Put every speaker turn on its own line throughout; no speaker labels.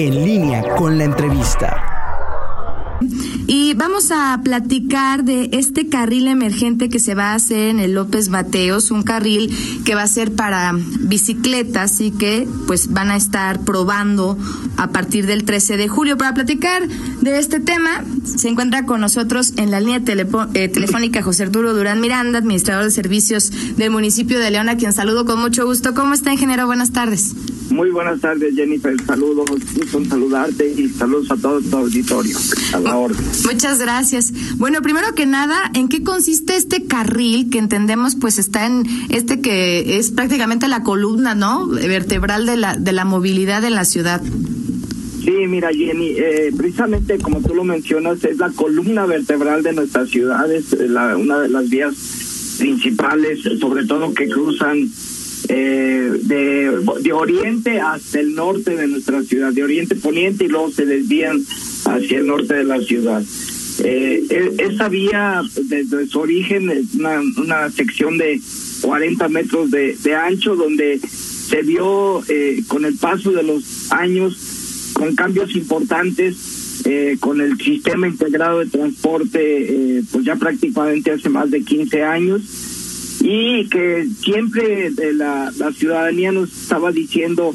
En línea con la entrevista.
Y vamos a platicar de este carril emergente que se va a hacer en el López Mateos, un carril que va a ser para bicicletas y que pues van a estar probando a partir del 13 de julio. Para platicar de este tema, se encuentra con nosotros en la línea eh, telefónica José Arturo Durán Miranda, administrador de servicios del municipio de León, a quien saludo con mucho gusto. ¿Cómo está, ingeniero? Buenas tardes.
Muy buenas tardes, Jennifer. Saludos, gusto en saludarte y saludos a todo tu auditorio. A la orden.
Muchas gracias. Bueno, primero que nada, ¿en qué consiste este carril que entendemos pues está en este que es prácticamente la columna, ¿no? Vertebral de la, de la movilidad en la ciudad.
Sí, mira, Jenny, eh, precisamente como tú lo mencionas, es la columna vertebral de nuestras ciudades, la, una de las vías principales, sobre todo que cruzan eh, de, de oriente hasta el norte de nuestra ciudad, de oriente poniente y luego se desvían hacia el norte de la ciudad. Eh, e, esa vía desde su origen es una, una sección de 40 metros de, de ancho donde se vio eh, con el paso de los años con cambios importantes eh, con el sistema integrado de transporte eh, pues ya prácticamente hace más de 15 años y que siempre la, la ciudadanía nos estaba diciendo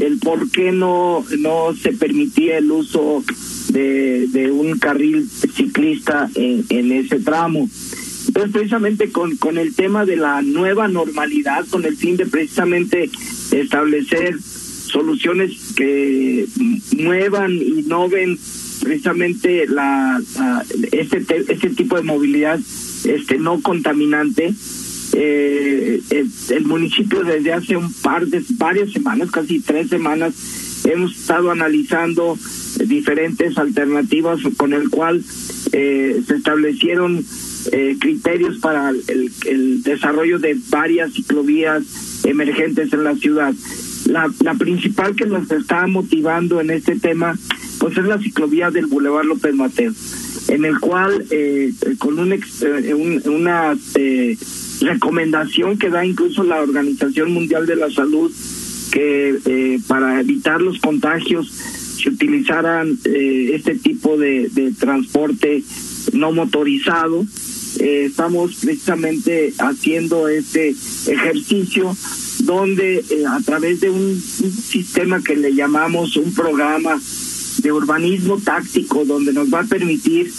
el por qué no, no se permitía el uso de, de un carril ciclista en, en ese tramo. Entonces, precisamente con, con el tema de la nueva normalidad, con el fin de precisamente establecer soluciones que muevan, innoven precisamente la, la este, este tipo de movilidad este no contaminante, eh, el, municipio desde hace un par de varias semanas, casi tres semanas, hemos estado analizando diferentes alternativas con el cual eh, se establecieron eh, criterios para el, desarrollo de varias ciclovías emergentes en la ciudad. La, principal que nos está motivando en este tema pues es la ciclovía del Boulevard López Mateo, en el cual eh, con un, eh, un, una eh, recomendación que da incluso la Organización Mundial de la Salud que eh, para evitar los contagios se utilizaran eh, este tipo de, de, transporte no motorizado. Eh, estamos precisamente haciendo este ejercicio donde a través de un, un sistema que le llamamos un programa de urbanismo táctico donde nos va a permitir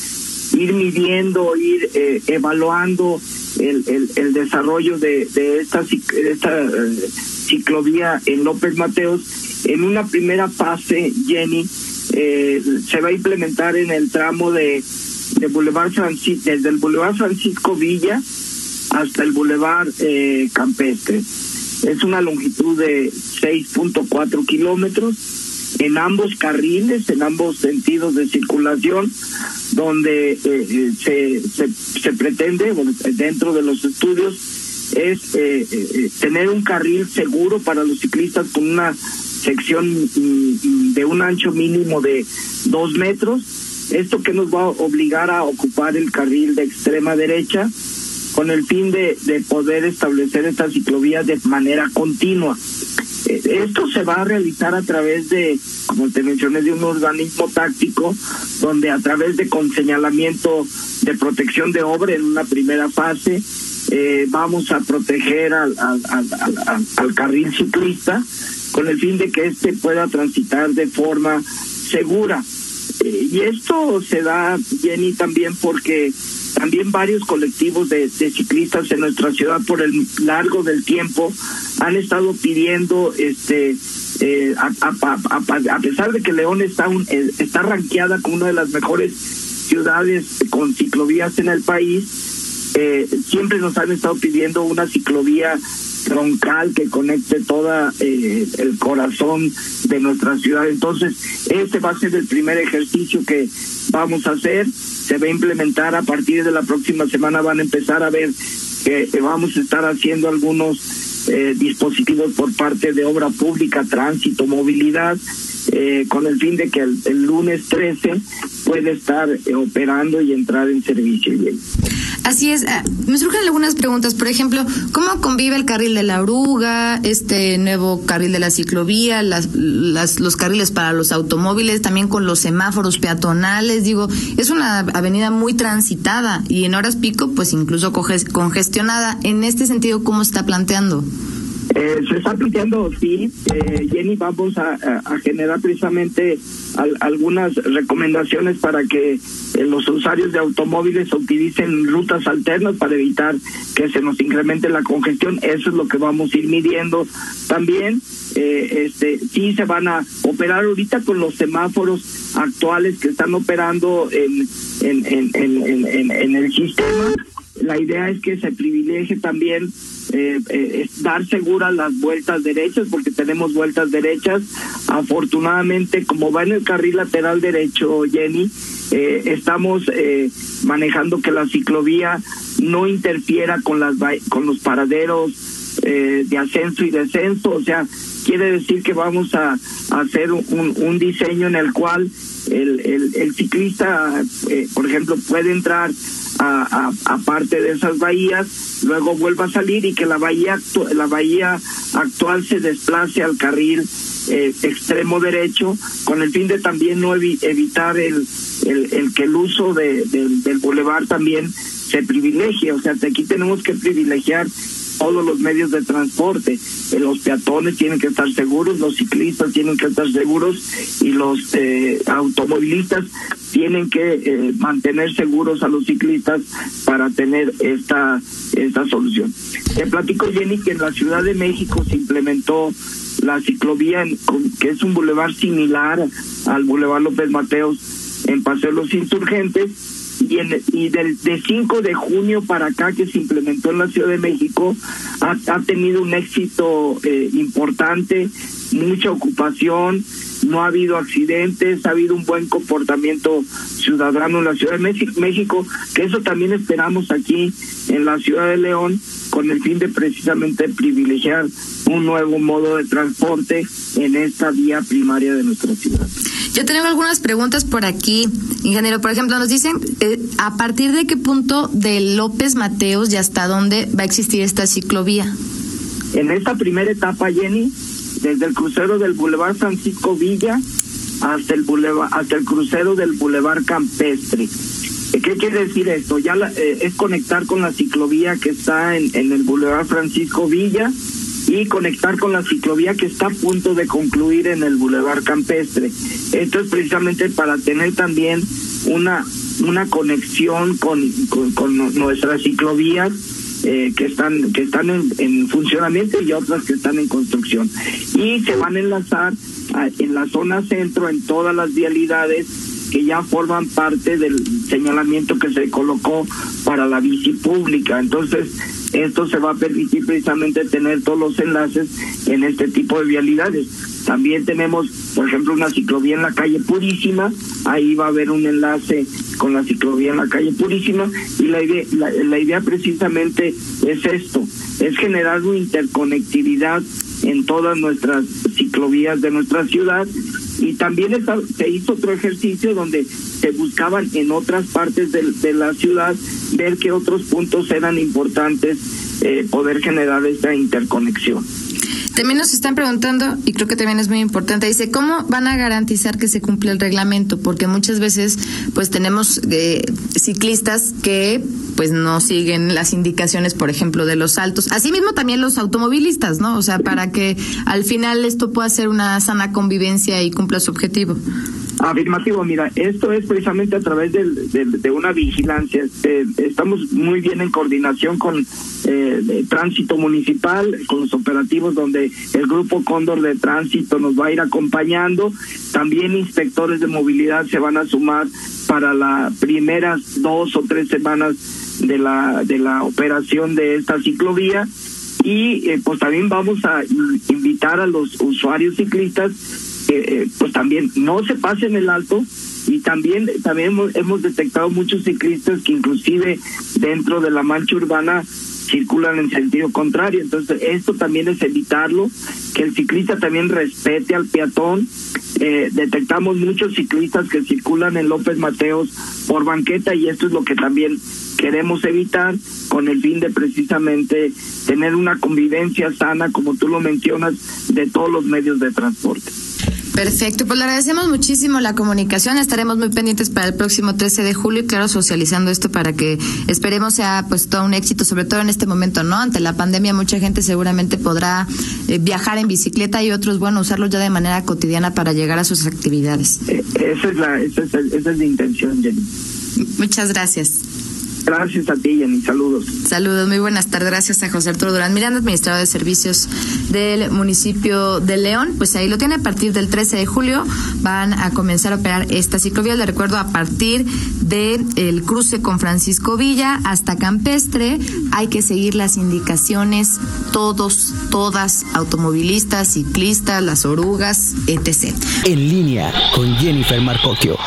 ir midiendo, ir eh, evaluando el, el, el, desarrollo de, de esta, esta eh, ciclovía en López Mateos. En una primera fase, Jenny, eh, se va a implementar en el tramo de, de Boulevard Francisco, desde el Boulevard Francisco Villa hasta el Boulevard eh, Campestre. Es una longitud de 6.4 kilómetros en ambos carriles, en ambos sentidos de circulación, donde eh, se, se, se, pretende, dentro de los estudios, es eh, eh, tener un carril seguro para los ciclistas con una sección de un ancho mínimo de dos metros. Esto que nos va a obligar a ocupar el carril de extrema derecha con el fin de, de poder establecer esta ciclovía de manera continua. Esto se va a realizar a través de, como te mencioné, de un organismo táctico, donde a través de con señalamiento de protección de obra en una primera fase, eh, vamos a proteger al, al, carril ciclista con el fin de que éste pueda transitar de forma segura. Eh, y esto se da, Jenny, también porque también varios colectivos de, ciclistas en nuestra ciudad por el largo del tiempo han estado pidiendo este eh, a, a, a, a, pesar de que León está un, eh, está ranqueada como una de las mejores ciudades con ciclovías en el país eh, siempre nos han estado pidiendo una ciclovía troncal que conecte toda eh, el corazón de nuestra ciudad. Entonces, este va a ser el primer ejercicio que vamos a hacer. Se va a implementar a partir de la próxima semana. Van a empezar a ver que vamos a estar haciendo algunos eh, dispositivos por parte de obra pública, tránsito, movilidad, eh, con el fin de que el, el lunes 13 puede estar eh, operando y entrar en servicio.
Así es. Ah, me surgen algunas preguntas. Por ejemplo, ¿cómo convive el carril de la oruga, este nuevo carril de la ciclovía, las, los carriles para los automóviles, también con los semáforos peatonales? Digo, es una avenida muy transitada y en horas pico, pues incluso congestionada. En este sentido, ¿cómo está planteando?
Eh, se está planteando, sí, eh, Jenny, vamos a, generar precisamente algunas recomendaciones para que eh, los usuarios de automóviles utilicen rutas alternas para evitar que se nos incremente la congestión. Eso es lo que vamos a ir midiendo también. Eh, este, sí se van a operar ahorita con los semáforos actuales que están operando en, en, en, en, en el sistema. La idea es que se privilegie también eh, eh, dar seguras las vueltas derechas, porque tenemos vueltas derechas. Afortunadamente, como va en el carril lateral derecho, Jenny, eh, estamos eh, manejando que la ciclovía no interfiera con las con los paraderos eh, de ascenso y descenso, o sea, quiere decir que vamos a, hacer un, un, diseño en el cual el, el, ciclista, eh, por ejemplo, puede entrar a, a, parte de esas bahías, luego vuelva a salir y que la bahía, la bahía actual se desplace al carril eh, extremo derecho, con el fin de también no evitar el, el, el, que el uso de, del bulevar también se privilegie. O sea, aquí tenemos que privilegiar todos los medios de transporte. Eh, los peatones tienen que estar seguros, los ciclistas tienen que estar seguros y los eh, automovilistas tienen que eh, mantener seguros a los ciclistas para tener esta, esta solución. Te platico, Jenny, que en la Ciudad de México se implementó la ciclovía, que es un bulevar similar al Boulevard López Mateos en Paseo Los Insurgentes, y, en, y del de 5 de junio para acá que se implementó en la Ciudad de México ha, ha tenido un éxito eh, importante, mucha ocupación, no ha habido accidentes, ha habido un buen comportamiento ciudadano en la Ciudad de México, que eso también esperamos aquí en la Ciudad de León con el fin de precisamente privilegiar un nuevo modo de transporte en esta vía primaria de nuestra ciudad.
Yo tengo algunas preguntas por aquí, ingeniero. Por ejemplo, nos dicen eh, a partir de qué punto de López Mateos y hasta dónde va a existir esta ciclovía.
En esta primera etapa, Jenny, desde el crucero del Boulevard Francisco Villa hasta el hasta el crucero del Boulevard Campestre. ¿Qué quiere decir esto? Ya eh, es conectar con la ciclovía que está en, en el Boulevard Francisco Villa y conectar con la ciclovía que está a punto de concluir en el Boulevard Campestre. Esto es precisamente para tener también una una conexión con, con, nuestras ciclovías eh, que están que están en, funcionamiento y otras que están en construcción y se van a enlazar en la zona centro en todas las vialidades que ya forman parte del señalamiento que se colocó para la bici pública. Entonces esto se va a permitir precisamente tener todos los enlaces en este tipo de vialidades. También tenemos, por ejemplo, una ciclovía en la calle Purísima, ahí va a haber un enlace con la ciclovía en la calle Purísima. Y la idea, la, idea precisamente es esto, es generar una interconectividad en todas nuestras ciclovías de nuestra ciudad y también se hizo otro ejercicio donde se buscaban en otras partes de, la ciudad ver qué otros puntos eran importantes eh, poder generar esta interconexión.
También nos están preguntando, y creo que también es muy importante, dice, ¿cómo van a garantizar que se cumple el reglamento? Porque muchas veces pues tenemos eh, ciclistas que pues no siguen las indicaciones, por ejemplo, de los saltos. Asimismo también los automovilistas, ¿no? O sea, para que al final esto pueda ser una sana convivencia y cumpla su objetivo.
Afirmativo, mira, esto es precisamente a través de una vigilancia. Eh, estamos muy bien en coordinación con eh, tránsito municipal, con los operativos donde el grupo Cóndor de Tránsito nos va a ir acompañando. También inspectores de movilidad se van a sumar para las primeras dos o tres semanas de la, de la operación de esta ciclovía y eh, pues también vamos a invitar a los usuarios ciclistas eh, pues también no se pasen el alto y también también hemos, detectado muchos ciclistas que inclusive dentro de la mancha urbana circulan en sentido contrario. Entonces, esto también es evitarlo, que el ciclista también respete al peatón. Eh, detectamos muchos ciclistas que circulan en López Mateos por banqueta y esto es lo que también queremos evitar con el fin de precisamente tener una convivencia sana, como tú lo mencionas, de todos los medios de transporte.
Perfecto, pues le agradecemos muchísimo la comunicación. Estaremos muy pendientes para el próximo 13 de julio y claro, socializando esto para que esperemos sea pues todo un éxito, sobre todo en este momento, ¿no? Ante la pandemia mucha gente seguramente podrá eh, viajar en bicicleta y otros, bueno, usarlo ya de manera cotidiana para llegar a sus actividades.
Eh, esa, es la, esa, es, esa es la intención, Jenny.
Muchas gracias.
Gracias a ti, Jenny. Saludos.
Saludos, muy buenas tardes. Gracias a José Arturo Durán Miranda, administrador de servicios del municipio de León. Pues ahí lo tiene. A partir del 13 de julio van a comenzar a operar esta ciclovía. Le recuerdo, a partir del el cruce con Francisco Villa hasta Campestre, hay que seguir las indicaciones, todos, todas, automovilistas, ciclistas, las orugas, etc.
En línea con Jennifer Marcocchio.